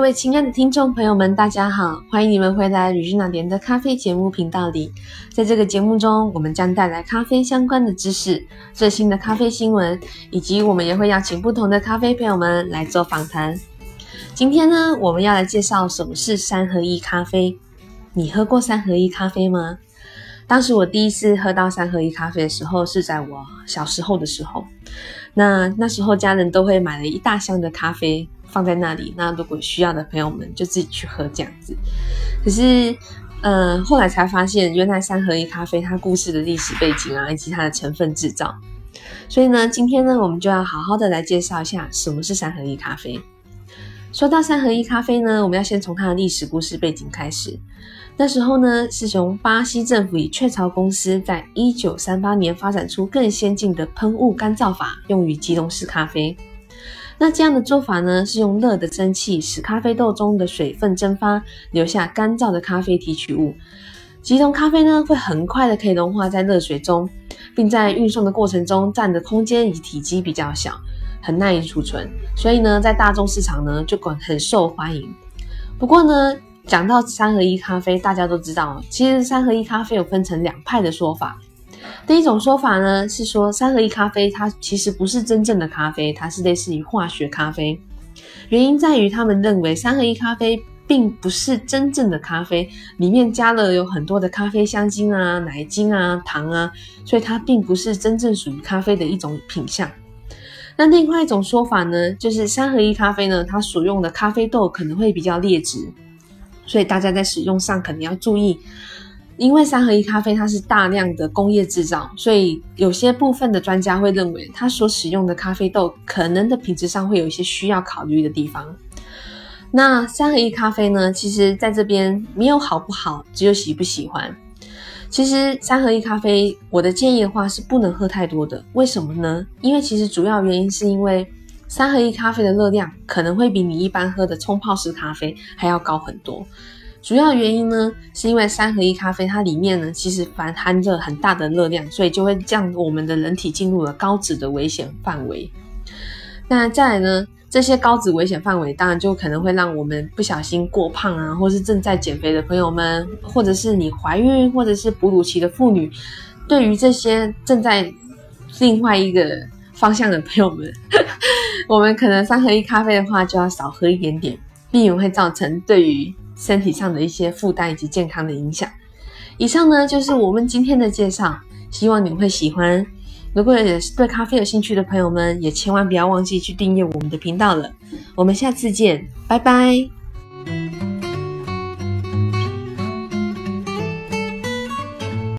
各位亲爱的听众朋友们，大家好，欢迎你们回来吕君娜莲的咖啡节目频道里。在这个节目中，我们将带来咖啡相关的知识、最新的咖啡新闻，以及我们也会邀请不同的咖啡朋友们来做访谈。今天呢，我们要来介绍什么是三合一咖啡。你喝过三合一咖啡吗？当时我第一次喝到三合一咖啡的时候，是在我小时候的时候。那那时候家人都会买了一大箱的咖啡。放在那里，那如果需要的朋友们就自己去喝这样子。可是，呃，后来才发现，原来三合一咖啡它故事的历史背景啊，以及它的成分制造。所以呢，今天呢，我们就要好好的来介绍一下什么是三合一咖啡。说到三合一咖啡呢，我们要先从它的历史故事背景开始。那时候呢，是从巴西政府以雀巢公司在一九三八年发展出更先进的喷雾干燥法，用于吉隆式咖啡。那这样的做法呢，是用热的蒸汽使咖啡豆中的水分蒸发，留下干燥的咖啡提取物。即溶咖啡呢，会很快的可以融化在热水中，并在运送的过程中占的空间以及体积比较小，很耐于储存。所以呢，在大众市场呢，就很很受欢迎。不过呢，讲到三合一咖啡，大家都知道，其实三合一咖啡有分成两派的说法。第一种说法呢，是说三合一咖啡它其实不是真正的咖啡，它是类似于化学咖啡。原因在于他们认为三合一咖啡并不是真正的咖啡，里面加了有很多的咖啡香精啊、奶精啊、糖啊，所以它并不是真正属于咖啡的一种品相。那另外一种说法呢，就是三合一咖啡呢，它所用的咖啡豆可能会比较劣质，所以大家在使用上可能要注意。因为三合一咖啡它是大量的工业制造，所以有些部分的专家会认为，它所使用的咖啡豆可能的品质上会有一些需要考虑的地方。那三合一咖啡呢，其实在这边没有好不好，只有喜不喜欢。其实三合一咖啡，我的建议的话是不能喝太多的。为什么呢？因为其实主要原因是因为三合一咖啡的热量可能会比你一般喝的冲泡式咖啡还要高很多。主要原因呢，是因为三合一咖啡它里面呢，其实含含着很大的热量，所以就会降我们的人体进入了高脂的危险范围。那再来呢，这些高脂危险范围，当然就可能会让我们不小心过胖啊，或是正在减肥的朋友们，或者是你怀孕或者是哺乳期的妇女，对于这些正在另外一个方向的朋友们，我们可能三合一咖啡的话，就要少喝一点点，避免会造成对于。身体上的一些负担以及健康的影响。以上呢就是我们今天的介绍，希望你们会喜欢。如果也是对咖啡有兴趣的朋友们，也千万不要忘记去订阅我们的频道了。我们下次见，拜拜。